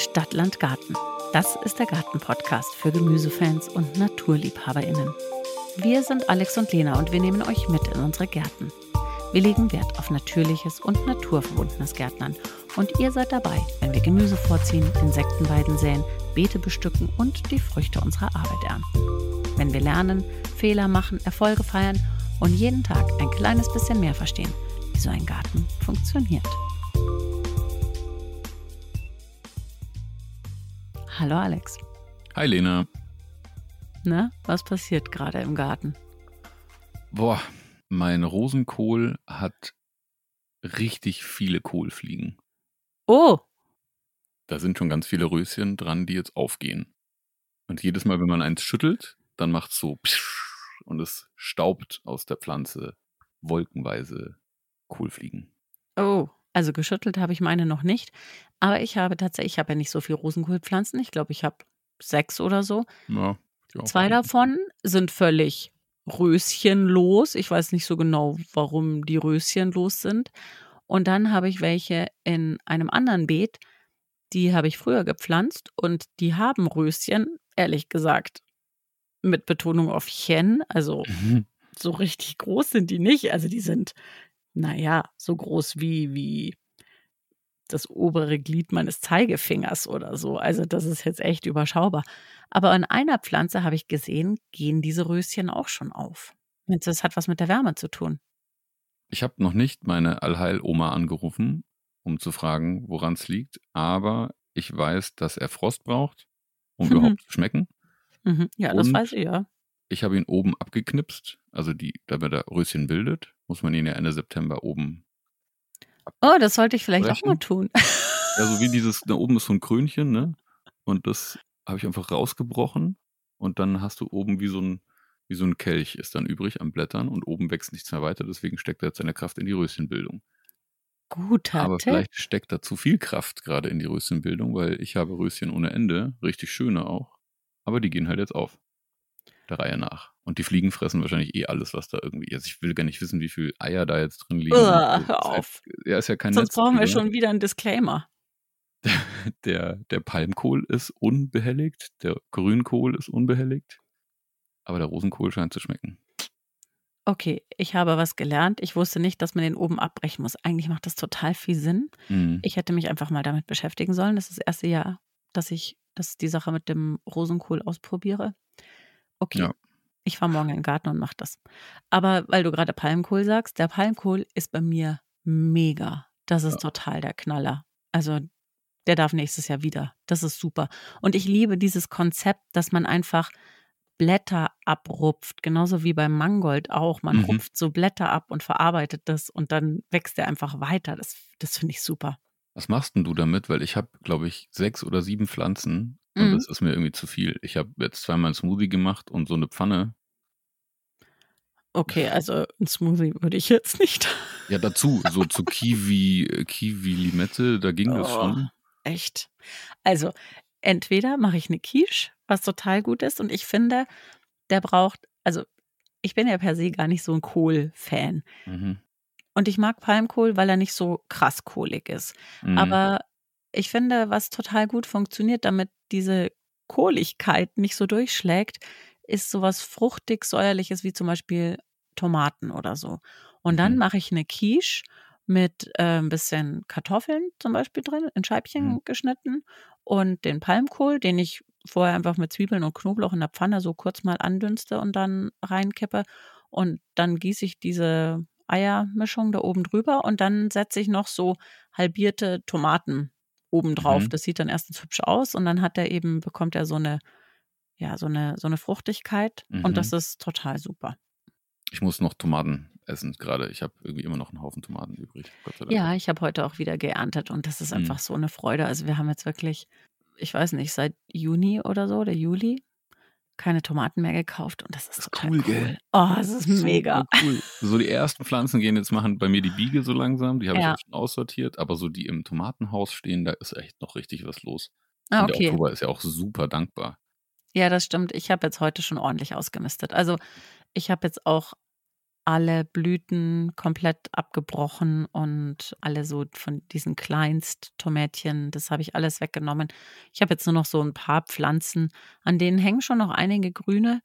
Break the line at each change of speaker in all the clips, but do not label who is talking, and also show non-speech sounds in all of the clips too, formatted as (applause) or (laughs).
Stadtland Garten. Das ist der Garten-Podcast für Gemüsefans und NaturliebhaberInnen. Wir sind Alex und Lena und wir nehmen euch mit in unsere Gärten. Wir legen Wert auf natürliches und naturverbundenes Gärtnern und ihr seid dabei, wenn wir Gemüse vorziehen, Insektenweiden säen, Beete bestücken und die Früchte unserer Arbeit ernten. Wenn wir lernen, Fehler machen, Erfolge feiern und jeden Tag ein kleines bisschen mehr verstehen, wie so ein Garten funktioniert. Hallo Alex.
Hi Lena.
Na, was passiert gerade im Garten?
Boah, mein Rosenkohl hat richtig viele Kohlfliegen.
Oh,
Da sind schon ganz viele Röschen dran, die jetzt aufgehen. Und jedes Mal, wenn man eins schüttelt, dann macht es so und es staubt aus der Pflanze wolkenweise Kohlfliegen.
oh. Also geschüttelt habe ich meine noch nicht. Aber ich habe tatsächlich, ich habe ja nicht so viel Rosenkohlpflanzen. Ich glaube, ich habe sechs oder so.
Ja, ich auch.
Zwei davon sind völlig röschenlos. Ich weiß nicht so genau, warum die röschenlos sind. Und dann habe ich welche in einem anderen Beet, die habe ich früher gepflanzt und die haben Röschen, ehrlich gesagt, mit Betonung auf Chen. Also
Mhm.
so richtig groß sind die nicht. Also die sind, naja, so groß wie, wie das obere Glied meines Zeigefingers oder so. Also das ist jetzt echt überschaubar. Aber an einer Pflanze habe ich gesehen, gehen diese Röschen auch schon auf. Das hat was mit der Wärme zu tun.
Ich habe noch nicht meine Allheil-Oma angerufen, um zu fragen, woran es liegt, aber ich weiß, dass er Frost braucht, um
Mhm.
überhaupt zu schmecken.
Mhm. Ja, das
Und-
weiß ich ja.
Ich habe ihn oben abgeknipst, also die, damit er Röschen bildet, muss man ihn ja Ende September oben.
Oh, das sollte ich vielleicht auch
Brechen?
mal tun.
Ja, so wie (laughs) dieses, da oben ist so ein Krönchen, ne? Und das habe ich einfach rausgebrochen und dann hast du oben wie so ein, wie so ein Kelch ist dann übrig an Blättern und oben wächst nichts mehr weiter, deswegen steckt er jetzt seine Kraft in die Röschenbildung.
Guter
Aber
Tipp.
vielleicht steckt da zu viel Kraft gerade in die Röschenbildung, weil ich habe Röschen ohne Ende, richtig schöne auch, aber die gehen halt jetzt auf. Der Reihe nach. Und die Fliegen fressen wahrscheinlich eh alles, was da irgendwie. Also ich will gar nicht wissen, wie viel Eier da jetzt drin liegen.
Uah,
Also,
hör
ist halt-
auf.
Ja, ist ja kein
Sonst brauchen wir schon wieder einen Disclaimer. (laughs)
Der, der Palmkohl ist unbehelligt, der Grünkohl ist unbehelligt, aber der Rosenkohl scheint zu schmecken.
Okay, ich habe was gelernt. Ich wusste nicht, dass man den oben abbrechen muss. Eigentlich macht das total viel Sinn.
Mhm.
Ich hätte mich einfach mal damit beschäftigen sollen. Das ist das erste Jahr, dass ich dass die Sache mit dem Rosenkohl ausprobiere. Okay,
Ja.
ich fahre morgen in den Garten und mache das. Aber weil du gerade Palmkohl sagst, der Palmkohl ist bei mir mega. Das ist total der Knaller. Also der darf nächstes Jahr wieder. Das ist super. Und ich liebe dieses Konzept, dass man einfach Blätter abrupft, genauso wie beim Mangold auch. Man
Mhm.
rupft so Blätter ab und verarbeitet das und dann wächst er einfach weiter. Das, das finde ich super.
Was machst denn du damit? Weil ich habe, glaube ich, sechs oder sieben Pflanzen und
Mhm.
das ist mir irgendwie zu viel. Ich habe jetzt zweimal einen Smoothie gemacht und so eine Pfanne.
Okay, also ein Smoothie würde ich jetzt nicht.
Ja, dazu, so zu Kiwi, äh, Kiwi-Limette, da ging das
Oh.
schon.
Echt. Also, entweder mache ich eine Quiche, was total gut ist, und ich finde, der braucht, also ich bin ja per se gar nicht so ein Kohl-Fan.
Mhm.
Und ich mag Palmkohl, weil er nicht so krass kohlig ist.
Mhm.
Aber ich finde, was total gut funktioniert, damit diese Kohligkeit nicht so durchschlägt, ist sowas fruchtig säuerliches wie zum Beispiel Tomaten oder so. Und dann
Mhm.
mache ich eine Quiche mit äh, ein bisschen Kartoffeln zum Beispiel drin, in Scheibchen
Mhm.
geschnitten und den Palmkohl, den ich vorher einfach mit Zwiebeln und Knoblauch in der Pfanne so kurz mal andünste und dann reinkippe. Und dann gieße ich diese Eiermischung da oben drüber und dann setze ich noch so halbierte Tomaten oben drauf.
Mhm.
Das sieht dann erstens hübsch aus und dann hat er eben, bekommt er so eine, ja, so eine, so eine Fruchtigkeit
Mhm.
und das ist total super.
Ich muss noch Tomaten essen gerade. Ich habe irgendwie immer noch einen Haufen Tomaten übrig. Gott sei Dank.
Ja, ich habe heute auch wieder geerntet und das ist
Mhm.
einfach so eine Freude. Also wir haben jetzt wirklich, ich weiß nicht, seit Juni oder so, der Juli, keine Tomaten mehr gekauft und das ist,
Das ist
total
cool,
cool.
gell?
Oh, es ist
Super
mega.
Cool. So die ersten Pflanzen gehen jetzt machen bei mir die Biege so langsam. Die habe
Ja.
ich auch schon aussortiert. Aber so die im Tomatenhaus stehen, da ist echt noch richtig was los.
Ah,
Und der
okay.
Oktober ist ja auch super dankbar.
Ja, das stimmt. Ich habe jetzt heute schon ordentlich ausgemistet. Also ich habe jetzt auch alle Blüten komplett abgebrochen und alle so von diesen Kleinsttomätchen, das habe ich alles weggenommen. Ich habe jetzt nur noch so ein paar Pflanzen, an denen hängen schon noch einige grüne,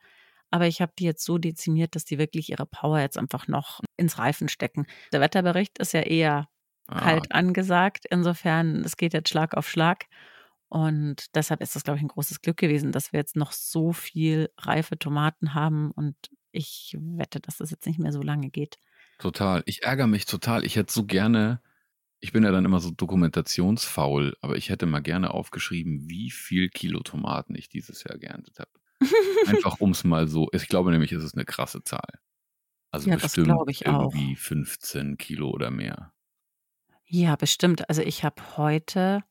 aber ich habe die jetzt so dezimiert, dass die wirklich ihre Power jetzt einfach noch ins Reifen stecken. Der Wetterbericht ist ja eher ah. kalt angesagt, insofern es geht jetzt Schlag auf Schlag. Und deshalb ist das, glaube ich, ein großes Glück gewesen, dass wir jetzt noch so viel reife Tomaten haben und ich wette, dass das jetzt nicht mehr so lange geht.
Total. Ich ärgere mich total. Ich hätte so gerne, ich bin ja dann immer so dokumentationsfaul, aber ich hätte mal gerne aufgeschrieben, wie viel Kilo Tomaten ich dieses Jahr geerntet habe. (laughs) Einfach um es mal so, ich glaube nämlich, es ist eine krasse Zahl. Also ja, bestimmt irgendwie auch. 15 Kilo oder mehr.
Ja, bestimmt. Also ich habe heute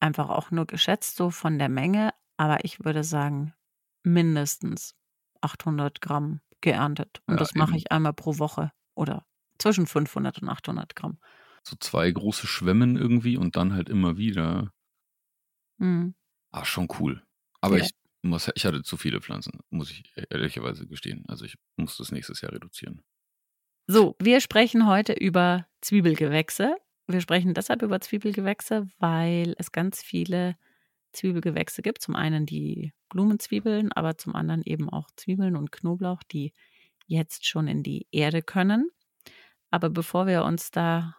einfach auch nur geschätzt, so von der Menge, aber ich würde sagen, mindestens 800 Gramm geerntet. Und ja, das mache ich einmal pro Woche oder zwischen 500 und 800 Gramm.
So zwei große Schwämmen irgendwie und dann halt immer wieder. Mhm. Ah, schon cool. Aber ja. ich muss, ich hatte zu viele Pflanzen, muss ich e-, ehrlicherweise gestehen. Also ich muss das nächstes Jahr reduzieren.
So, wir sprechen heute über Zwiebelgewächse. Wir sprechen deshalb über Zwiebelgewächse, weil es ganz viele Zwiebelgewächse gibt. Zum einen die Blumenzwiebeln, aber zum anderen eben auch Zwiebeln und Knoblauch, die jetzt schon in die Erde können. Aber bevor wir uns da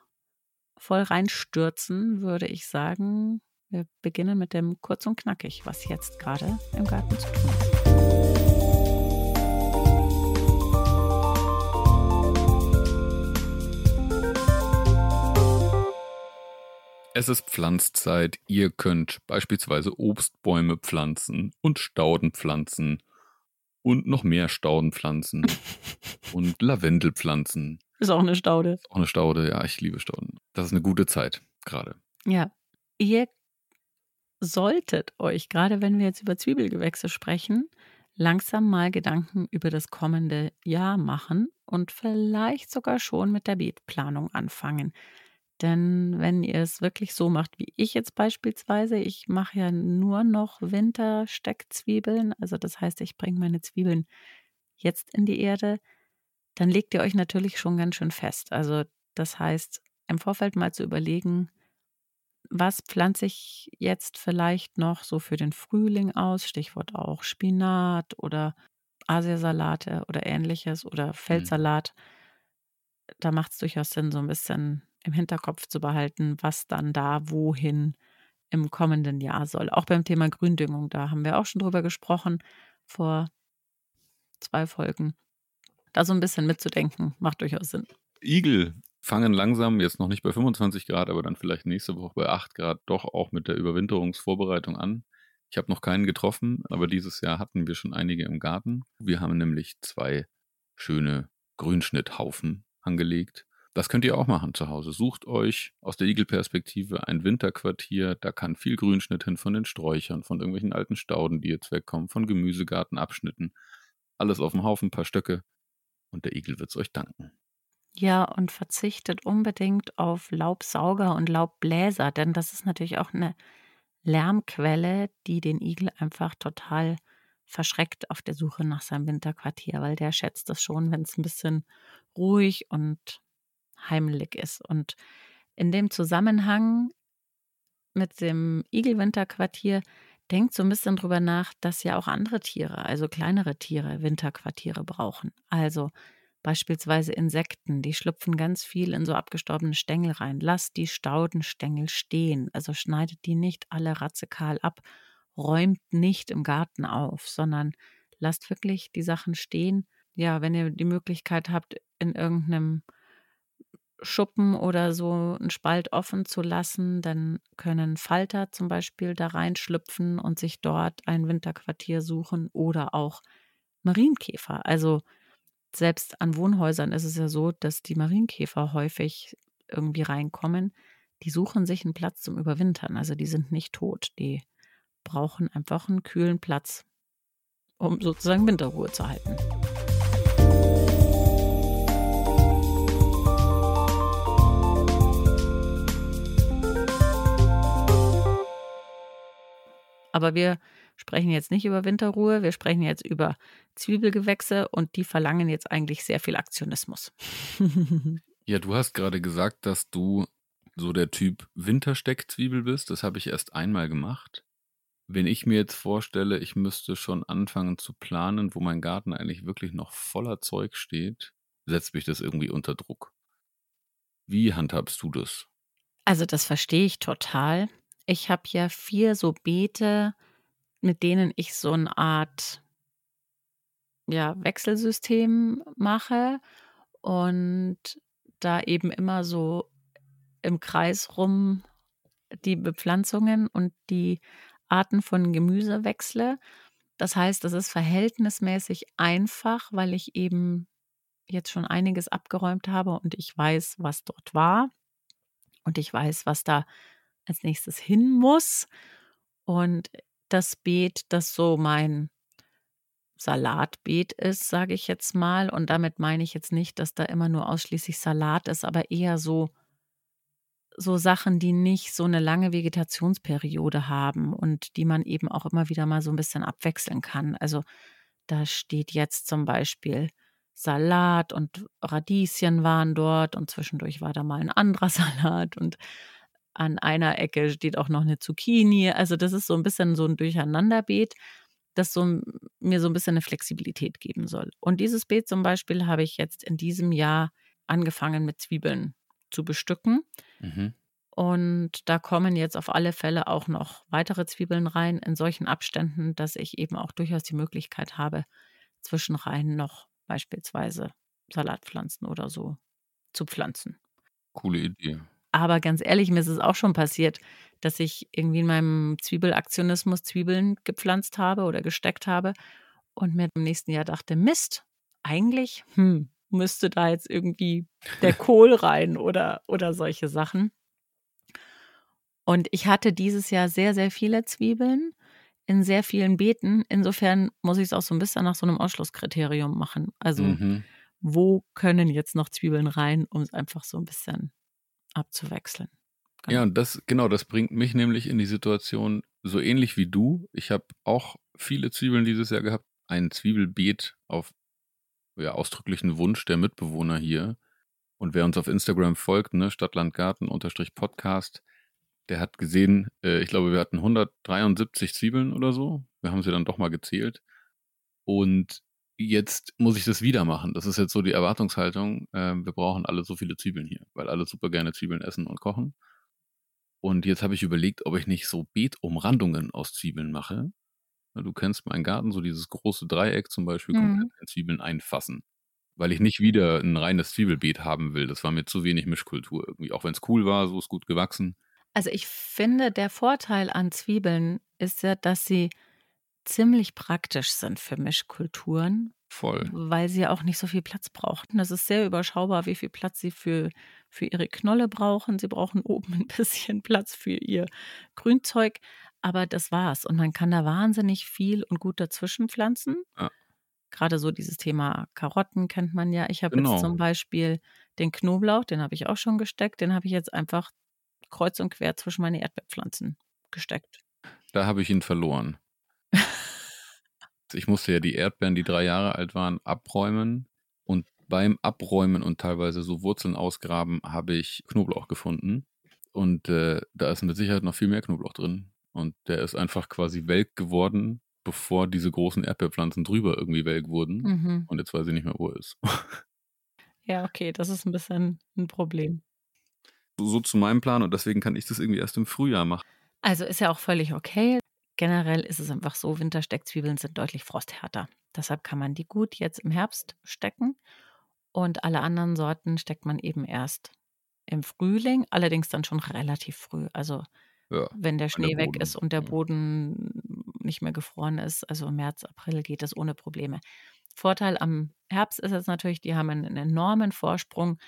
voll reinstürzen, würde ich sagen, wir beginnen mit dem kurz und knackig, was jetzt gerade im Garten zu tun ist.
Es ist Pflanzzeit. Ihr könnt beispielsweise Obstbäume pflanzen und Stauden pflanzen und noch mehr Stauden pflanzen (laughs) und Lavendel pflanzen.
Ist auch eine Staude.
Ist auch eine Staude, ja, ich liebe Stauden. Das ist eine gute Zeit gerade.
Ja. Ihr solltet euch, gerade wenn wir jetzt über Zwiebelgewächse sprechen, langsam mal Gedanken über das kommende Jahr machen und vielleicht sogar schon mit der Beetplanung anfangen. Denn wenn ihr es wirklich so macht, wie ich jetzt beispielsweise, ich mache ja nur noch Wintersteckzwiebeln, also das heißt, ich bringe meine Zwiebeln jetzt in die Erde, dann legt ihr euch natürlich schon ganz schön fest. Also das heißt, im Vorfeld mal zu überlegen, was pflanze ich jetzt vielleicht noch so für den Frühling aus, Stichwort auch Spinat oder Asiasalate oder ähnliches oder mhm. Feldsalat. Da macht es durchaus Sinn, so ein bisschen im Hinterkopf zu behalten, was dann da wohin im kommenden Jahr soll. Auch beim Thema Gründüngung, da haben wir auch schon drüber gesprochen vor zwei Folgen. Da so ein bisschen mitzudenken, macht durchaus Sinn.
Igel fangen langsam, jetzt noch nicht bei 25 Grad, aber dann vielleicht nächste Woche bei 8 Grad, doch auch mit der Überwinterungsvorbereitung an. Ich habe noch keinen getroffen, aber dieses Jahr hatten wir schon einige im Garten. Wir haben nämlich zwei schöne Grünschnitthaufen angelegt das könnt ihr auch machen zu Hause. Sucht euch aus der Igelperspektive ein Winterquartier. Da kann viel Grünschnitt hin von den Sträuchern, von irgendwelchen alten Stauden, die jetzt wegkommen, von Gemüsegartenabschnitten. Alles auf dem Haufen, ein paar Stöcke. Und der Igel wird es euch danken.
Ja, und verzichtet unbedingt auf Laubsauger und Laubbläser, denn das ist natürlich auch eine Lärmquelle, die den Igel einfach total verschreckt auf der Suche nach seinem Winterquartier, weil der schätzt das schon, wenn es ein bisschen ruhig und heimelig ist. Und in dem Zusammenhang mit dem Igelwinterquartier denkt so ein bisschen drüber nach, dass ja auch andere Tiere, also kleinere Tiere, Winterquartiere brauchen. Also beispielsweise Insekten, die schlüpfen ganz viel in so abgestorbene Stängel rein. Lasst die Staudenstängel stehen, also schneidet die nicht alle ratzekal ab, räumt nicht im Garten auf, sondern lasst wirklich die Sachen stehen. Ja, wenn ihr die Möglichkeit habt, in irgendeinem Schuppen oder so einen Spalt offen zu lassen, dann können Falter zum Beispiel da reinschlüpfen und sich dort ein Winterquartier suchen oder auch Marienkäfer. Also selbst an Wohnhäusern ist es ja so, dass die Marienkäfer häufig irgendwie reinkommen. Die suchen sich einen Platz zum Überwintern. Also die sind nicht tot. Die brauchen einfach einen kühlen Platz, um sozusagen Winterruhe zu halten. Aber wir sprechen jetzt nicht über Winterruhe, wir sprechen jetzt über Zwiebelgewächse und die verlangen jetzt eigentlich sehr viel Aktionismus. (laughs)
ja, du hast gerade gesagt, dass du so der Typ Wintersteckzwiebel bist. Das habe ich erst einmal gemacht. Wenn ich mir jetzt vorstelle, ich müsste schon anfangen zu planen, wo mein Garten eigentlich wirklich noch voller Zeug steht, setzt mich das irgendwie unter Druck. Wie handhabst du das?
Also das verstehe ich total. Ich habe ja vier so Beete, mit denen ich so eine Art ja, Wechselsystem mache und da eben immer so im Kreis rum die Bepflanzungen und die Arten von Gemüse wechsle. Das heißt, das ist verhältnismäßig einfach, weil ich eben jetzt schon einiges abgeräumt habe und ich weiß, was dort war und ich weiß, was da als nächstes hin muss. Und das Beet, das so mein Salatbeet ist, sage ich jetzt mal. Und damit meine ich jetzt nicht, dass da immer nur ausschließlich Salat ist, aber eher so, so Sachen, die nicht so eine lange Vegetationsperiode haben und die man eben auch immer wieder mal so ein bisschen abwechseln kann. Also da steht jetzt zum Beispiel Salat und Radieschen waren dort und zwischendurch war da mal ein anderer (laughs) Salat und an einer Ecke steht auch noch eine Zucchini. Also das ist so ein bisschen so ein Durcheinanderbeet, das so mir so ein bisschen eine Flexibilität geben soll. Und dieses Beet zum Beispiel habe ich jetzt in diesem Jahr angefangen mit Zwiebeln zu bestücken. Mhm. Und da kommen jetzt auf alle Fälle auch noch weitere Zwiebeln rein in solchen Abständen, dass ich eben auch durchaus die Möglichkeit habe, zwischenrein noch beispielsweise Salatpflanzen oder so zu pflanzen.
Coole Idee.
Aber ganz ehrlich, mir ist es auch schon passiert, dass ich irgendwie in meinem Zwiebelaktionismus Zwiebeln gepflanzt habe oder gesteckt habe und mir im nächsten Jahr dachte, Mist, eigentlich hm, müsste da jetzt irgendwie der (laughs) Kohl rein oder, oder solche Sachen. Und ich hatte dieses Jahr sehr, sehr viele Zwiebeln in sehr vielen Beeten. Insofern muss ich es auch so ein bisschen nach so einem Ausschlusskriterium machen. Also, mhm. wo können jetzt noch Zwiebeln rein, um es einfach so ein bisschen abzuwechseln?
Genau. Ja, und das, genau, das bringt mich nämlich in die Situation, so ähnlich wie du. Ich habe auch viele Zwiebeln dieses Jahr gehabt. Ein Zwiebelbeet auf ja, ausdrücklichen Wunsch der Mitbewohner hier. Und wer uns auf Instagram folgt, ne, Stadtlandgarten unterstrich Podcast, der hat gesehen, äh, ich glaube, wir hatten 173 Zwiebeln oder so. Wir haben sie dann doch mal gezählt. Und jetzt muss ich das wieder machen. Das ist jetzt so die Erwartungshaltung. Äh, wir brauchen alle so viele Zwiebeln hier, weil alle super gerne Zwiebeln essen und kochen. Und jetzt habe ich überlegt, ob ich nicht so Beetumrandungen aus Zwiebeln mache. Du kennst meinen Garten, so dieses große Dreieck zum Beispiel, mhm. komplett in Zwiebeln einfassen. Weil ich nicht wieder ein reines Zwiebelbeet haben will. Das war mir zu wenig Mischkultur irgendwie. Auch wenn es cool war, so ist gut gewachsen.
Also ich finde, der Vorteil an Zwiebeln ist ja, dass sie ziemlich praktisch sind für Mischkulturen.
Voll.
Weil sie ja auch nicht so viel Platz brauchen. Das ist sehr überschaubar, wie viel Platz sie für, für ihre Knolle brauchen. Sie brauchen (laughs) oben ein bisschen Platz für ihr Grünzeug. Aber das war's. Und man kann da wahnsinnig viel und gut dazwischen pflanzen. Ja. Gerade so dieses Thema Karotten kennt man ja. Ich habe genau. jetzt zum Beispiel den Knoblauch, den habe ich auch schon gesteckt. Den habe ich jetzt einfach kreuz und quer zwischen meine Erdbeerpflanzen gesteckt.
Da habe ich ihn verloren. Ich musste ja die Erdbeeren, die drei Jahre alt waren, abräumen. Und beim Abräumen und teilweise so Wurzeln ausgraben, habe ich Knoblauch gefunden. Und äh, da ist mit Sicherheit noch viel mehr Knoblauch drin. Und der ist einfach quasi welk geworden, bevor diese großen Erdbeerpflanzen drüber irgendwie welk wurden. Mhm. Und jetzt weiß ich nicht mehr, wo er ist. (laughs)
ja, okay, das ist ein bisschen ein Problem
so zu meinem Plan und deswegen kann ich das irgendwie erst im Frühjahr machen.
Also ist ja auch völlig okay. Generell ist es einfach so, Wintersteckzwiebeln sind deutlich frosthärter. Deshalb kann man die gut jetzt im Herbst stecken und alle anderen Sorten steckt man eben erst im Frühling, allerdings dann schon relativ früh. Also ja, wenn der Schnee der weg ist und der Boden nicht mehr gefroren ist, also im März, April geht das ohne Probleme. Vorteil am Herbst ist jetzt natürlich, die haben einen enormen Vorsprung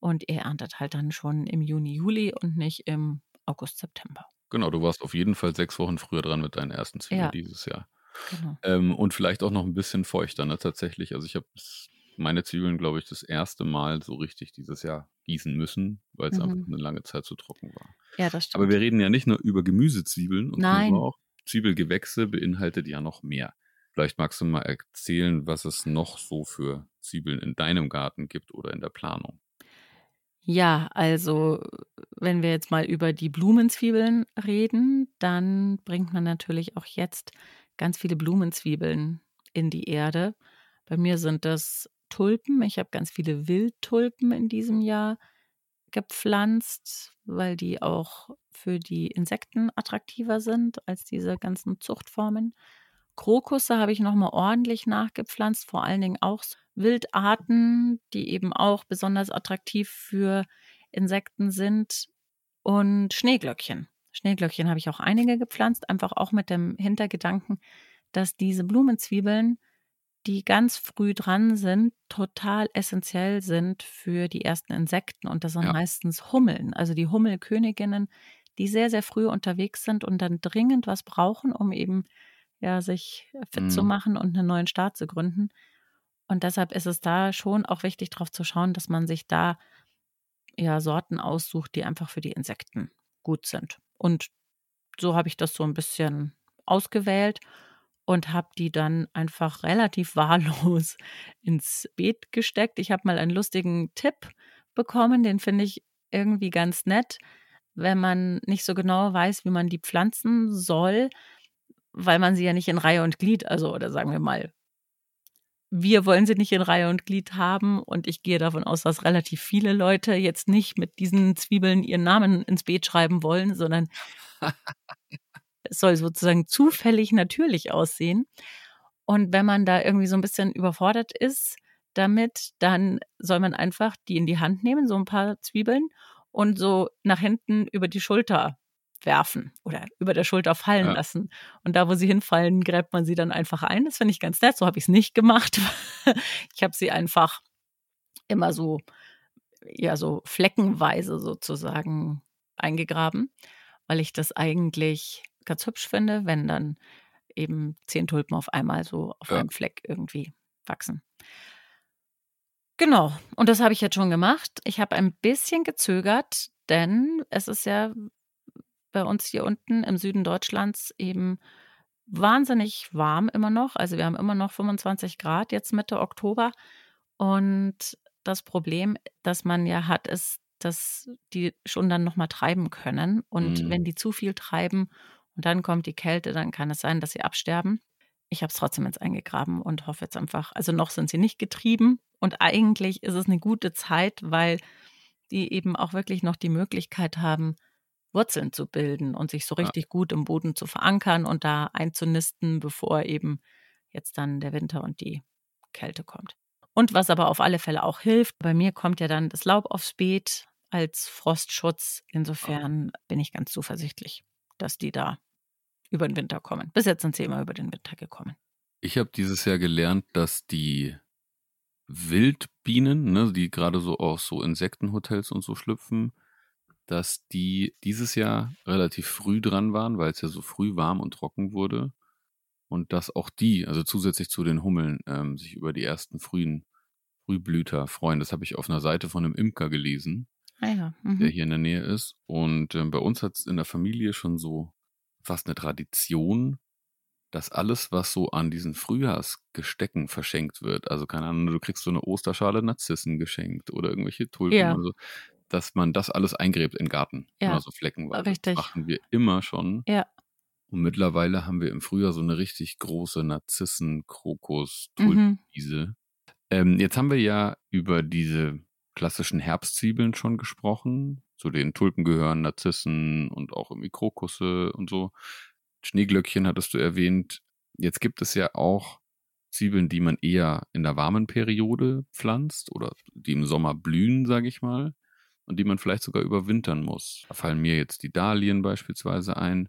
und ihr erntet halt dann schon im Juni, Juli und nicht im August, September.
Genau, du warst auf jeden Fall sechs Wochen früher dran mit deinen ersten Zwiebeln ja. dieses Jahr. Genau. Ähm, und vielleicht auch noch ein bisschen feuchter, ne, tatsächlich. Also ich habe meine Zwiebeln, glaube ich, das erste Mal so richtig dieses Jahr gießen müssen, weil es mhm. einfach eine lange Zeit zu trocken war.
Ja, das stimmt.
Aber wir reden ja nicht nur über Gemüsezwiebeln und
Nein.
auch, Zwiebelgewächse beinhaltet ja noch mehr. Vielleicht magst du mal erzählen, was es noch so für Zwiebeln in deinem Garten gibt oder in der Planung.
Ja, also wenn wir jetzt mal über die Blumenzwiebeln reden, dann bringt man natürlich auch jetzt ganz viele Blumenzwiebeln in die Erde. Bei mir sind das Tulpen. Ich habe ganz viele Wildtulpen in diesem Jahr gepflanzt, weil die auch für die Insekten attraktiver sind als diese ganzen Zuchtformen. Krokusse habe ich nochmal ordentlich nachgepflanzt, vor allen Dingen auch Wildarten, die eben auch besonders attraktiv für Insekten sind. Und Schneeglöckchen. Schneeglöckchen habe ich auch einige gepflanzt, einfach auch mit dem Hintergedanken, dass diese Blumenzwiebeln die ganz früh dran sind, total essentiell sind für die ersten Insekten. Und das sind ja. meistens Hummeln, also die Hummelköniginnen, die sehr, sehr früh unterwegs sind und dann dringend was brauchen, um eben ja, sich fit mhm. zu machen und einen neuen Staat zu gründen. Und deshalb ist es da schon auch wichtig, darauf zu schauen, dass man sich da ja Sorten aussucht, die einfach für die Insekten gut sind. Und so habe ich das so ein bisschen ausgewählt und habe die dann einfach relativ (laughs) wahllos ins Beet gesteckt. Ich habe mal einen lustigen Tipp bekommen, den finde ich irgendwie ganz nett, wenn man nicht so genau weiß, wie man die pflanzen soll, weil man sie ja nicht in Reihe und Glied, also oder sagen wir mal, wir wollen sie nicht in Reihe und Glied haben und ich gehe davon aus, dass relativ viele Leute jetzt nicht mit diesen Zwiebeln ihren Namen ins Beet schreiben wollen, sondern (laughs) es soll sozusagen zufällig natürlich aussehen. Und wenn man da irgendwie so ein bisschen überfordert ist damit, dann soll man einfach die in die Hand nehmen, so ein paar Zwiebeln und so nach hinten über die Schulter werfen oder über der Schulter fallen ja. lassen. Und da, wo sie hinfallen, gräbt man sie dann einfach ein. Das finde ich ganz nett. So habe ich es nicht gemacht. (laughs) ich habe sie einfach immer so, ja, so fleckenweise sozusagen eingegraben, weil ich das eigentlich ganz hübsch finde, wenn dann eben zehn Tulpen auf einmal so auf ja. einem Fleck irgendwie wachsen. Genau, und das habe ich jetzt schon gemacht. Ich habe ein bisschen gezögert, denn es ist ja bei uns hier unten im Süden Deutschlands eben wahnsinnig warm immer noch. Also wir haben immer noch 25 Grad jetzt Mitte Oktober. Und das Problem, das man ja hat, ist, dass die schon dann nochmal treiben können. Und mhm. wenn die zu viel treiben und dann kommt die Kälte, dann kann es sein, dass sie absterben. Ich habe es trotzdem jetzt eingegraben und hoffe jetzt einfach, also noch sind sie nicht getrieben und eigentlich ist es eine gute Zeit, weil die eben auch wirklich noch die Möglichkeit haben, Wurzeln zu bilden und sich so richtig ja. gut im Boden zu verankern und da einzunisten, bevor eben jetzt dann der Winter und die Kälte kommt. Und was aber auf alle Fälle auch hilft, bei mir kommt ja dann das Laub aufs Beet als Frostschutz. Insofern bin ich ganz zuversichtlich, dass die da über den Winter kommen. Bis jetzt sind sie immer über den Winter gekommen.
Ich habe dieses Jahr gelernt, dass die Wildbienen, ne, die gerade so aus so Insektenhotels und so schlüpfen, dass die dieses Jahr relativ früh dran waren, weil es ja so früh warm und trocken wurde. Und dass auch die, also zusätzlich zu den Hummeln, ähm, sich über die ersten frühen Frühblüter freuen. Das habe ich auf einer Seite von einem Imker gelesen,
ah ja. mhm.
der hier in der Nähe ist. Und ähm, bei uns hat es in der Familie schon so fast eine Tradition, dass alles, was so an diesen Frühjahrsgestecken verschenkt wird, also keine Ahnung, du kriegst so eine Osterschale Narzissen geschenkt oder irgendwelche Tulpen ja. oder so, dass man das alles eingräbt in den Garten. Ja, immer so fleckenweise.
Richtig.
Das machen wir immer schon.
Ja.
Und mittlerweile haben wir im Frühjahr so eine richtig große Narzissen, Krokus, Tulpenwiese. Mhm. Ähm, jetzt haben wir ja über diese klassischen Herbstzwiebeln schon gesprochen. Zu den Tulpen gehören Narzissen und auch irgendwie Krokusse und so. Schneeglöckchen hattest du erwähnt. Jetzt gibt es ja auch Zwiebeln, die man eher in der warmen Periode pflanzt oder die im Sommer blühen, sage ich mal, und die man vielleicht sogar überwintern muss. Da fallen mir jetzt die Dahlien beispielsweise ein.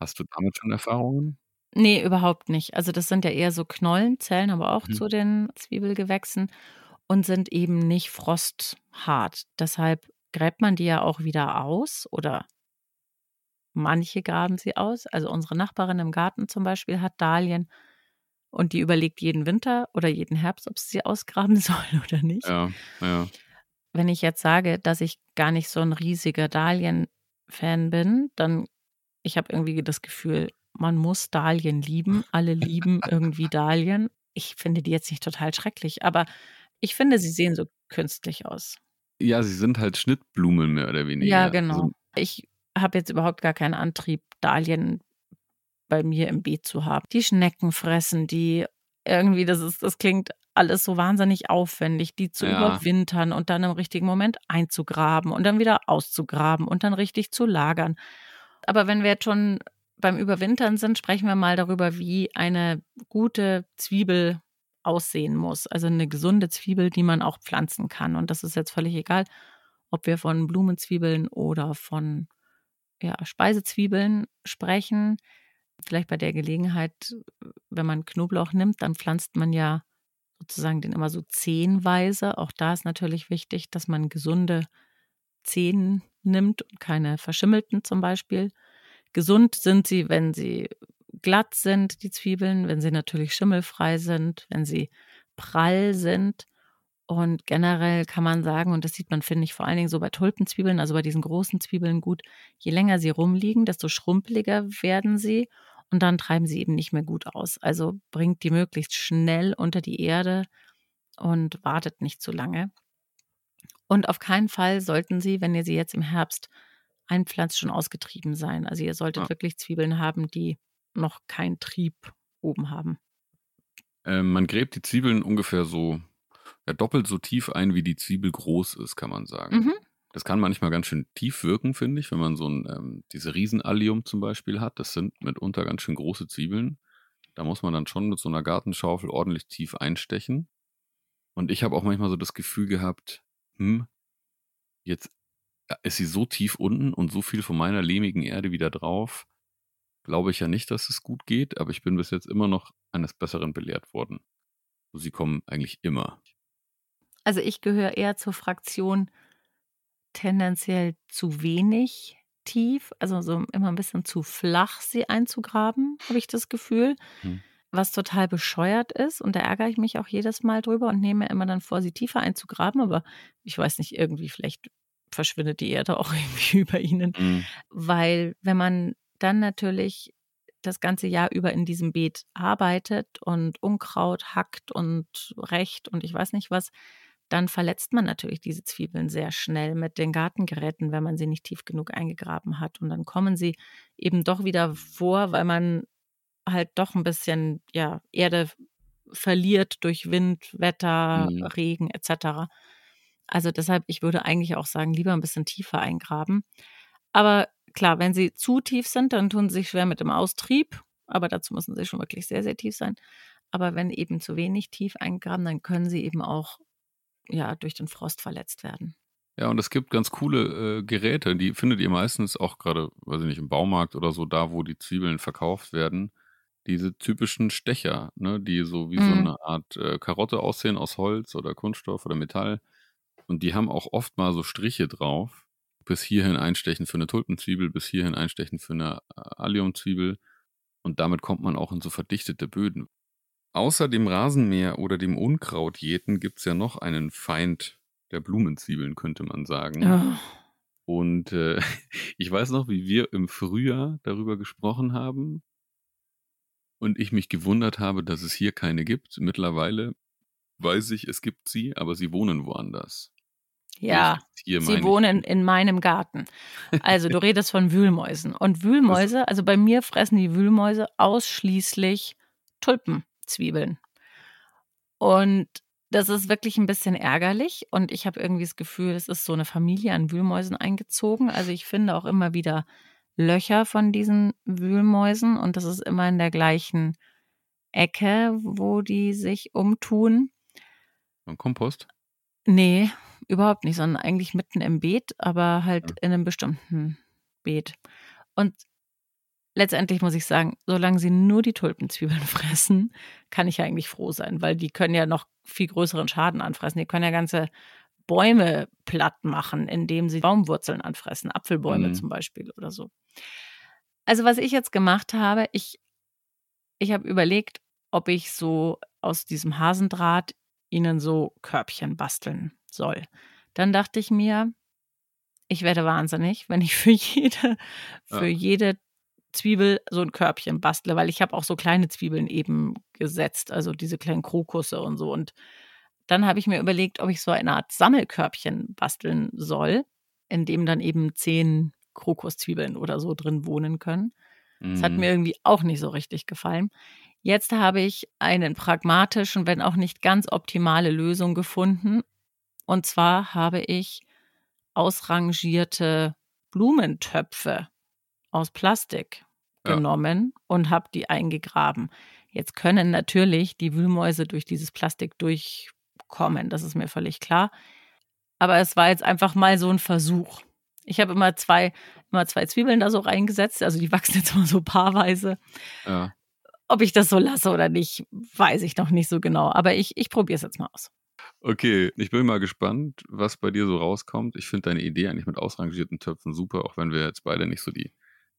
Hast du damit schon Erfahrungen?
Nee, überhaupt nicht. Also das sind ja eher so Knollen, zählen aber auch mhm. zu den Zwiebelgewächsen und sind eben nicht frosthart. Deshalb gräbt man die ja auch wieder aus oder manche graben sie aus. Also unsere Nachbarin im Garten zum Beispiel hat Dahlien und die überlegt jeden Winter oder jeden Herbst, ob sie sie ausgraben (laughs) soll oder nicht.
Ja, ja.
Wenn ich jetzt sage, dass ich gar nicht so ein riesiger Dahlien-Fan bin, dann ich habe irgendwie das Gefühl, man muss Dahlien lieben. Alle lieben irgendwie (laughs) Dahlien. Ich finde die jetzt nicht total schrecklich, aber ich finde, sie sehen so künstlich aus.
Ja, sie sind halt Schnittblumen mehr oder weniger.
Ja, genau. Also, ich habe jetzt überhaupt gar keinen Antrieb, Dahlien bei mir im Beet zu haben. Die Schnecken fressen die irgendwie, das ist, das klingt alles so wahnsinnig aufwendig, die zu ja. überwintern und dann im richtigen Moment einzugraben und dann wieder auszugraben und dann richtig zu lagern. Aber wenn wir jetzt schon beim Überwintern sind, sprechen wir mal darüber, wie eine gute Zwiebel aussehen muss. Also eine gesunde Zwiebel, die man auch pflanzen kann. Und das ist jetzt völlig egal, ob wir von Blumenzwiebeln oder von ja, Speisezwiebeln sprechen. Vielleicht bei der Gelegenheit, wenn man Knoblauch nimmt, dann pflanzt man ja sozusagen den immer so zehnweise. Auch da ist natürlich wichtig, dass man gesunde Zehen nimmt und keine verschimmelten zum Beispiel. Gesund sind sie, wenn sie glatt sind, die Zwiebeln, wenn sie natürlich schimmelfrei sind, wenn sie prall sind. Und generell kann man sagen, und das sieht man, finde ich, vor allen Dingen so bei Tulpenzwiebeln, also bei diesen großen Zwiebeln gut, je länger sie rumliegen, desto schrumpeliger werden sie und dann treiben sie eben nicht mehr gut aus. Also bringt die möglichst schnell unter die Erde und wartet nicht zu lange. Und auf keinen Fall sollten sie, wenn ihr sie jetzt im Herbst einpflanzt, schon ausgetrieben sein. Also ihr solltet ja. wirklich Zwiebeln haben, die noch keinen Trieb oben haben.
Ähm, man gräbt die Zwiebeln ungefähr so ja, doppelt so tief ein, wie die Zwiebel groß ist, kann man sagen. Mhm. Das kann manchmal ganz schön tief wirken, finde ich, wenn man so ein, ähm, diese Riesenallium zum Beispiel hat. Das sind mitunter ganz schön große Zwiebeln. Da muss man dann schon mit so einer Gartenschaufel ordentlich tief einstechen. Und ich habe auch manchmal so das Gefühl gehabt, hm, jetzt äh, ist sie so tief unten und so viel von meiner lehmigen Erde wieder drauf. Glaube ich ja nicht, dass es gut geht, aber ich bin bis jetzt immer noch eines Besseren belehrt worden. Sie kommen eigentlich immer.
Also ich gehöre eher zur Fraktion, tendenziell zu wenig tief, also so immer ein bisschen zu flach sie einzugraben, habe ich das Gefühl. Hm. Was total bescheuert ist. Und da ärgere ich mich auch jedes Mal drüber und nehme immer dann vor, sie tiefer einzugraben. Aber ich weiß nicht, irgendwie, vielleicht verschwindet die Erde auch (laughs) irgendwie über ihnen. Hm. Weil wenn man dann natürlich das ganze Jahr über in diesem Beet arbeitet und Unkraut hackt und recht und ich weiß nicht was, dann verletzt man natürlich diese Zwiebeln sehr schnell mit den Gartengeräten, wenn man sie nicht tief genug eingegraben hat. Und dann kommen sie eben doch wieder vor, weil man halt doch ein bisschen ja, Erde verliert durch Wind, Wetter, mhm. Regen etc. Also deshalb, ich würde eigentlich auch sagen, lieber ein bisschen tiefer eingraben. Aber klar, wenn sie zu tief sind, dann tun sie sich schwer mit dem Austrieb. Aber dazu müssen sie schon wirklich sehr, sehr tief sein. Aber wenn eben zu wenig tief eingraben, dann können sie eben auch ja, durch den Frost verletzt werden.
Ja, und es gibt ganz coole äh, Geräte, die findet ihr meistens auch gerade, weiß ich nicht, im Baumarkt oder so, da wo die Zwiebeln verkauft werden. Diese typischen Stecher, ne, die so wie mhm. so eine Art äh, Karotte aussehen aus Holz oder Kunststoff oder Metall. Und die haben auch oft mal so Striche drauf. Bis hierhin einstechen für eine Tulpenzwiebel, bis hierhin einstechen für eine äh, Alliumzwiebel. Und damit kommt man auch in so verdichtete Böden. Außer dem Rasenmäher oder dem Unkrautjäten gibt es ja noch einen Feind der Blumenzwiebeln, könnte man sagen. Oh. Und äh, (laughs) ich weiß noch, wie wir im Frühjahr darüber gesprochen haben und ich mich gewundert habe, dass es hier keine gibt. Mittlerweile weiß ich, es gibt sie, aber sie wohnen woanders.
Ja, sie wohnen in meinem Garten. Also du (laughs) redest von Wühlmäusen. Und Wühlmäuse, also bei mir fressen die Wühlmäuse ausschließlich Tulpen. Zwiebeln. Und das ist wirklich ein bisschen ärgerlich und ich habe irgendwie das Gefühl, es ist so eine Familie an Wühlmäusen eingezogen. Also ich finde auch immer wieder Löcher von diesen Wühlmäusen und das ist immer in der gleichen Ecke, wo die sich umtun.
Und Kompost?
Nee, überhaupt nicht, sondern eigentlich mitten im Beet, aber halt ja. in einem bestimmten Beet. Und letztendlich muss ich sagen, solange sie nur die Tulpenzwiebeln (laughs) fressen, kann ich ja eigentlich froh sein, weil die können ja noch viel größeren Schaden anfressen. Die können ja ganze Bäume platt machen, indem sie Baumwurzeln anfressen, Apfelbäume mhm. zum Beispiel oder so. Also was ich jetzt gemacht habe, ich, ich habe überlegt, ob ich so aus diesem Hasendraht ihnen so Körbchen basteln soll. Dann dachte ich mir, ich werde wahnsinnig, wenn ich für (laughs) jede, für ja. jede Zwiebel so ein Körbchen bastle, weil ich habe auch so kleine Zwiebeln eben gesetzt, also diese kleinen Krokusse und so. Und dann habe ich mir überlegt, ob ich so eine Art Sammelkörbchen basteln soll, in dem dann eben zehn Krokuszwiebeln oder so drin wohnen können. Das hat
Mhm.
mir irgendwie auch nicht so richtig gefallen. Jetzt habe ich einen pragmatischen, wenn auch nicht ganz optimale Lösung gefunden. Und zwar habe ich ausrangierte Blumentöpfe aus Plastik
Ja.
genommen und habe die eingegraben. Jetzt können natürlich die Wühlmäuse durch dieses Plastik durchkommen, das ist mir völlig klar. Aber es war jetzt einfach mal so ein Versuch. Ich habe immer zwei, immer zwei Zwiebeln da so reingesetzt, also die wachsen jetzt immer so paarweise.
Ja.
Ob ich das so lasse oder nicht, weiß ich noch nicht so genau. Aber ich, ich probiere es jetzt mal aus.
Okay, ich bin mal gespannt, was bei dir so rauskommt. Ich finde deine Idee eigentlich mit ausrangierten Töpfen super, auch wenn wir jetzt beide nicht so die,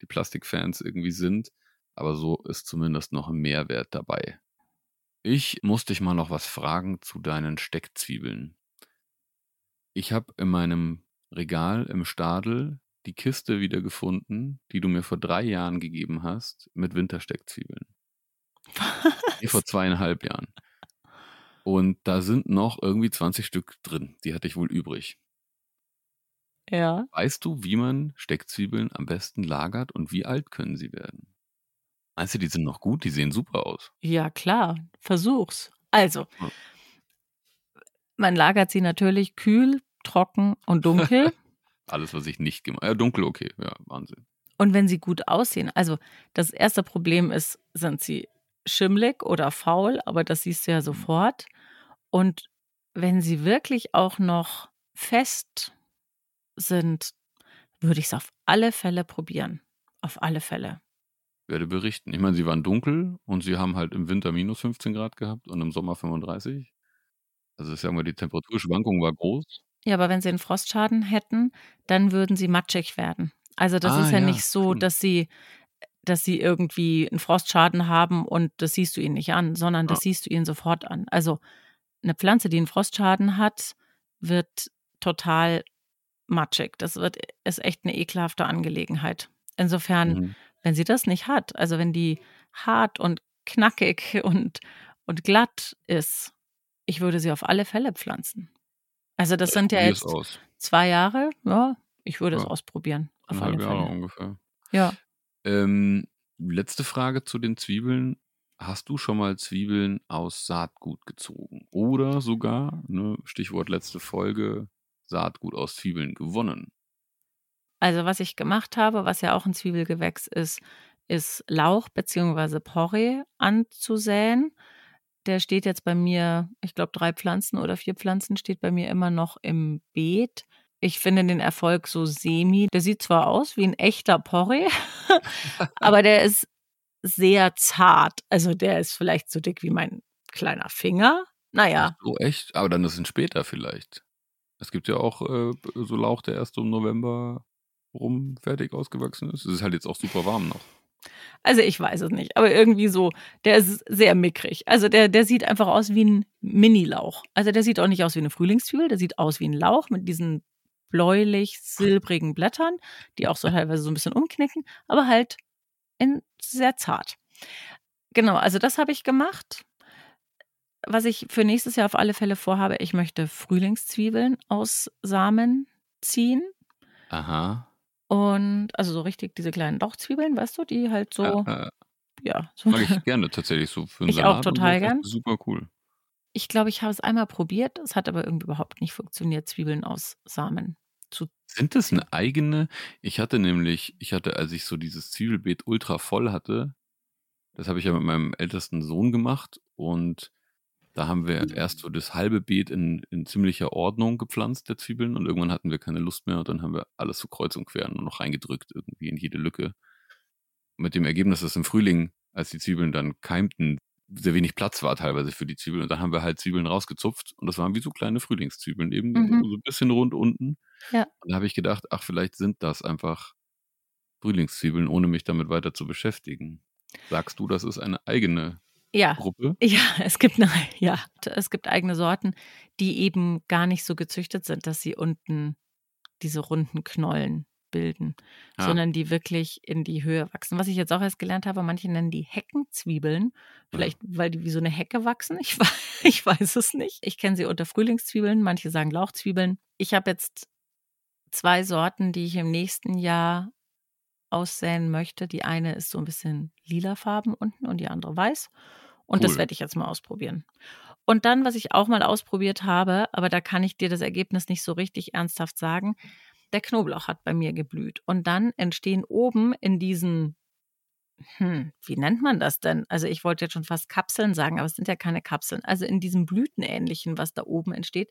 die Plastikfans irgendwie sind. Aber so ist zumindest noch ein Mehrwert dabei. Ich muss dich mal noch was fragen zu deinen Steckzwiebeln. Ich habe in meinem Regal im Stadel die Kiste wiedergefunden, die du mir vor drei Jahren gegeben hast, mit Wintersteckzwiebeln. (laughs) Nee, vor zweieinhalb Jahren. Und da sind noch irgendwie 20 Stück drin. Die hatte ich wohl übrig.
Ja.
Weißt du, wie man Steckzwiebeln am besten lagert und wie alt können sie werden? Meinst du, die sind noch gut? Die sehen super aus.
Ja, klar. Versuch's. Also,
Ja.
man lagert sie natürlich kühl, trocken und dunkel. (laughs)
Alles, was ich nicht gemacht Ja, dunkel, okay. Ja, Wahnsinn.
und wenn sie gut aussehen. Also, das erste Problem ist, sind sie schimmlig oder faul, aber das siehst du ja sofort. Und wenn sie wirklich auch noch fest sind, würde ich es auf alle Fälle probieren. Auf alle Fälle.
Werde berichten. Ich meine, sie waren dunkel und sie haben halt im Winter minus 15 Grad gehabt und im Sommer 35. Also, ich sag mal, die Temperaturschwankung war groß.
Ja, aber wenn sie einen Frostschaden hätten, dann würden sie matschig werden. Also das
Ah,
ist ja,
ja,
nicht so, dass sie, dass sie irgendwie einen Frostschaden haben und das siehst du ihnen nicht an, sondern das
Ja.
siehst du ihnen sofort an. Also eine Pflanze, die einen Frostschaden hat, wird total matschig. Das wird, ist echt eine ekelhafte Angelegenheit. Insofern,
Mhm.
wenn sie das nicht hat, also wenn die hart und knackig (laughs) und, und glatt ist, ich würde sie auf alle Fälle pflanzen. Also das sind ja jetzt zwei Jahre, ja, ich würde es
Ja.
ausprobieren. Auf alle
Jahre
Fälle.
ungefähr.
Ja.
Ähm, letzte Frage zu den Zwiebeln. Hast du schon mal Zwiebeln aus Saatgut gezogen? Oder sogar, ne, Stichwort letzte Folge, Saatgut aus Zwiebeln gewonnen?
Also was ich gemacht habe, was ja auch ein Zwiebelgewächs ist, ist Lauch bzw. Porree anzusäen. Der steht jetzt bei mir, ich glaube, drei Pflanzen oder vier Pflanzen steht bei mir immer noch im Beet. Ich finde den Erfolg so semi. Der sieht zwar aus wie ein echter Porree, (laughs) aber der ist sehr zart. Also der ist vielleicht so dick wie mein kleiner Finger. Naja,
So echt? Aber dann ist es später vielleicht. Es gibt ja auch äh, so Lauch, der erst im November rum fertig ausgewachsen ist. Es ist halt jetzt auch super warm noch.
Also ich weiß es nicht, aber irgendwie so, der ist sehr mickrig. Also der, der sieht einfach aus wie ein Mini-Lauch. Also der sieht auch nicht aus wie eine Frühlingszwiebel, der sieht aus wie ein Lauch mit diesen bläulich-silbrigen Blättern, die auch so (laughs) teilweise so ein bisschen umknicken, aber halt in sehr zart. Genau, also das habe ich gemacht. Was ich für nächstes Jahr auf alle Fälle vorhabe, ich möchte Frühlingszwiebeln aus Samen ziehen.
Aha.
Und also so richtig diese kleinen Lauchzwiebeln, weißt du, die halt so,
Ja, äh,
ja, so
mag ich (laughs) gerne tatsächlich so für einen
Ich auch
Salat und
total gern.
Super cool.
Ich glaube, ich habe es einmal probiert. Es hat aber irgendwie überhaupt nicht funktioniert, Zwiebeln aus Samen zu.
Sind das eine eigene? Ich hatte nämlich, ich hatte, als ich so dieses Zwiebelbeet ultra voll hatte, das habe ich ja mit meinem ältesten Sohn gemacht und da haben wir erst so das halbe Beet in, in ziemlicher Ordnung gepflanzt, der Zwiebeln, und irgendwann hatten wir keine Lust mehr und dann haben wir alles so kreuz und quer nur noch reingedrückt, irgendwie in jede Lücke. Mit dem Ergebnis, dass im Frühling, als die Zwiebeln dann keimten, sehr wenig Platz war teilweise für die Zwiebeln. Und dann haben wir halt Zwiebeln rausgezupft und das waren wie so kleine Frühlingszwiebeln, eben
Mhm.
so ein bisschen rund unten.
Ja.
Und da habe ich gedacht, ach, vielleicht sind das einfach Frühlingszwiebeln, ohne mich damit weiter zu beschäftigen. Sagst du, das ist eine eigene
Ja,
Gruppe?
ja, es gibt eine, ja, es gibt eigene Sorten, die eben gar nicht so gezüchtet sind, dass sie unten diese runden Knollen bilden,
Ah.
sondern die wirklich in die Höhe wachsen. Was ich jetzt auch erst gelernt habe, manche nennen die Heckenzwiebeln. Vielleicht, weil die wie so eine Hecke wachsen. Ich, (laughs) ich weiß es nicht. Ich kenne sie unter Frühlingszwiebeln, manche sagen Lauchzwiebeln. Ich habe jetzt zwei Sorten, die ich im nächsten Jahr aussäen möchte. Die eine ist so ein bisschen lilafarben unten und die andere weiß. Und das
Cool.
werde ich jetzt mal ausprobieren. Und dann, was ich auch mal ausprobiert habe, aber da kann ich dir das Ergebnis nicht so richtig ernsthaft sagen, der Knoblauch hat bei mir geblüht. Und dann entstehen oben in diesen, hm, wie nennt man das denn? Also ich wollte jetzt schon fast Kapseln sagen, aber es sind ja keine Kapseln. Also in diesem Blütenähnlichen, was da oben entsteht,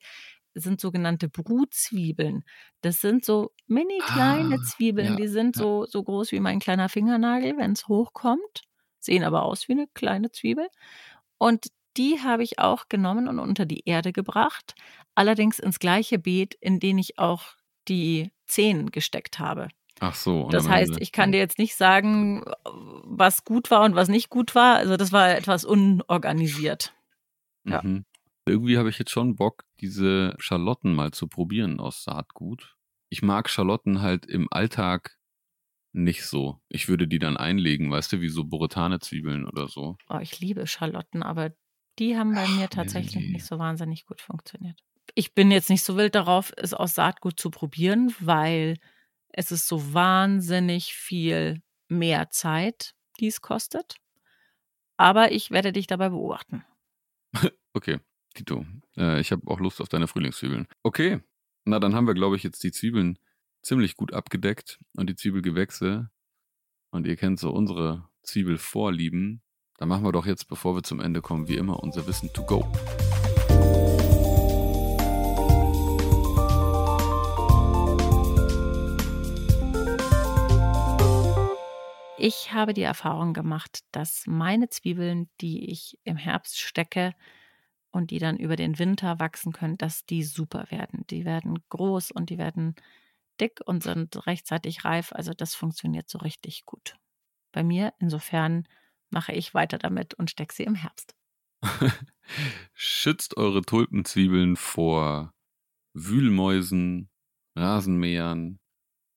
sind sogenannte Brutzwiebeln. Das sind so mini kleine
Ah,
Zwiebeln,
ja,
die sind
ja.
so, so groß wie mein kleiner Fingernagel, wenn es hochkommt. Sehen aber aus wie eine kleine Zwiebel. Und die habe ich auch genommen und unter die Erde gebracht. Allerdings ins gleiche Beet, in den ich auch die Zehen gesteckt habe.
Ach so. und
Das heißt, ich kann dir jetzt nicht sagen, was gut war und was nicht gut war. Also das war etwas unorganisiert. ja.
Mhm. Irgendwie habe ich jetzt schon Bock, diese Schalotten mal zu probieren aus Saatgut. Ich mag Schalotten halt im Alltag nicht so. Ich würde die dann einlegen, weißt du, wie so Boretane-Zwiebeln oder so.
Oh, ich liebe Schalotten, aber die haben bei
Ach,
mir
nee,
tatsächlich
die-
nicht so wahnsinnig gut funktioniert. Ich bin jetzt nicht so wild darauf, es aus Saatgut zu probieren, weil es ist so wahnsinnig viel mehr Zeit, die es kostet. Aber ich werde dich dabei beobachten. (laughs)
Okay, Tito, äh, ich habe auch Lust auf deine Frühlingszwiebeln. Okay, na dann haben wir, glaube ich, jetzt die Zwiebeln ziemlich gut abgedeckt und die Zwiebelgewächse. Und ihr kennt so unsere Zwiebelvorlieben. Dann machen wir doch jetzt, bevor wir zum Ende kommen, wie immer unser Wissen to go.
Ich habe die Erfahrung gemacht, dass meine Zwiebeln, die ich im Herbst stecke und die dann über den Winter wachsen können, dass die super werden. Die werden groß und die werden dick und sind rechtzeitig reif. Also das funktioniert so richtig gut. Bei mir, insofern mache ich weiter damit und stecke sie im Herbst.
Schützt eure Tulpenzwiebeln vor Wühlmäusen, Rasenmähern,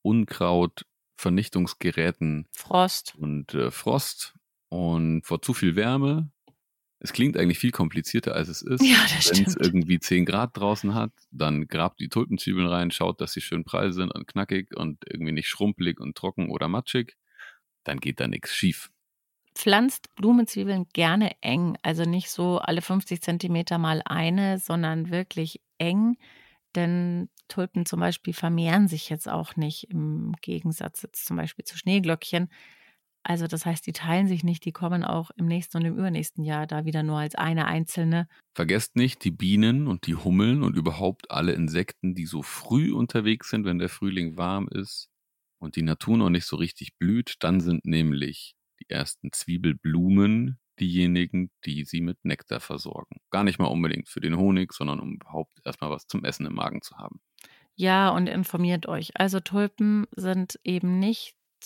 Unkraut, Vernichtungsgeräten
Frost.
und äh, Frost und vor zu viel Wärme. Es klingt eigentlich viel komplizierter, als es ist. (laughs)
Ja, das
Wenn es irgendwie 10 Grad draußen hat, dann grabt die Tulpenzwiebeln rein, schaut, dass sie schön prall sind und knackig und irgendwie nicht schrumpelig und trocken oder matschig. Dann geht da nichts schief.
Pflanzt Blumenzwiebeln gerne eng, also nicht so alle 50 Zentimeter mal eine, sondern wirklich eng, denn Tulpen zum Beispiel vermehren sich jetzt auch nicht im Gegensatz jetzt zum Beispiel zu Schneeglöckchen. Also das heißt, die teilen sich nicht, die kommen auch im nächsten und im übernächsten Jahr da wieder nur als eine einzelne.
Vergesst nicht die Bienen und die Hummeln und überhaupt alle Insekten, die so früh unterwegs sind, wenn der Frühling warm ist und die Natur noch nicht so richtig blüht. Dann sind nämlich die ersten Zwiebelblumen diejenigen, die sie mit Nektar versorgen. Gar nicht mal unbedingt für den Honig, sondern um überhaupt erstmal was zum Essen im Magen zu haben.
Ja, und informiert euch. Also Tulpen sind eben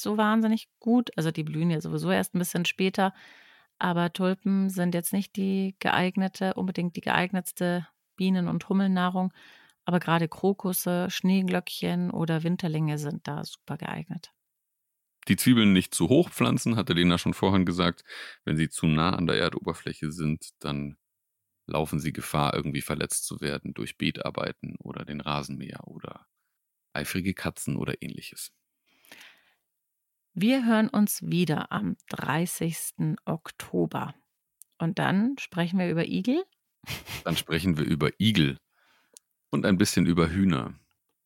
so wahnsinnig gut. Also die blühen ja sowieso erst ein bisschen später. Aber Tulpen sind jetzt nicht die geeignete, unbedingt die geeignetste Bienen- und Hummelnahrung. Aber gerade Krokusse, Schneeglöckchen oder Winterlinge sind da super geeignet.
Die Zwiebeln nicht zu hoch pflanzen, hatte Lena schon vorhin gesagt. Wenn sie zu nah an der Erdoberfläche sind, dann laufen sie Gefahr, irgendwie verletzt zu werden durch Beetarbeiten oder den Rasenmäher oder eifrige Katzen oder ähnliches.
Wir hören uns wieder am 30. Oktober. Und dann sprechen wir über Igel.
Dann sprechen wir über Igel und ein bisschen über Hühner.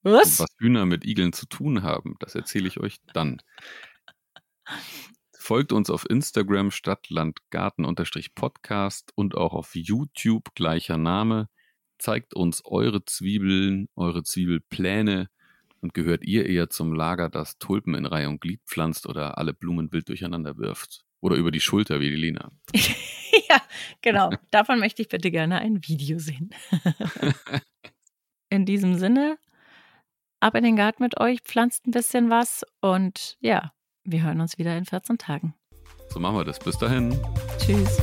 Was?
Und was Hühner mit Igeln zu tun haben, das erzähle ich euch dann. Folgt uns auf Instagram Stadtlandgarten-Podcast und auch auf YouTube gleicher Name. Zeigt uns eure Zwiebeln, eure Zwiebelpläne und gehört ihr eher zum Lager, das Tulpen in Reihe und Glied pflanzt oder alle Blumen wild durcheinander wirft? Oder über die Schulter wie die Lena? (laughs)
ja, genau. Davon möchte ich bitte gerne ein Video sehen. in diesem Sinne, ab in den Garten mit euch, pflanzt ein bisschen was und ja, wir hören uns wieder in 14 Tagen.
So machen wir das. Bis dahin.
Tschüss.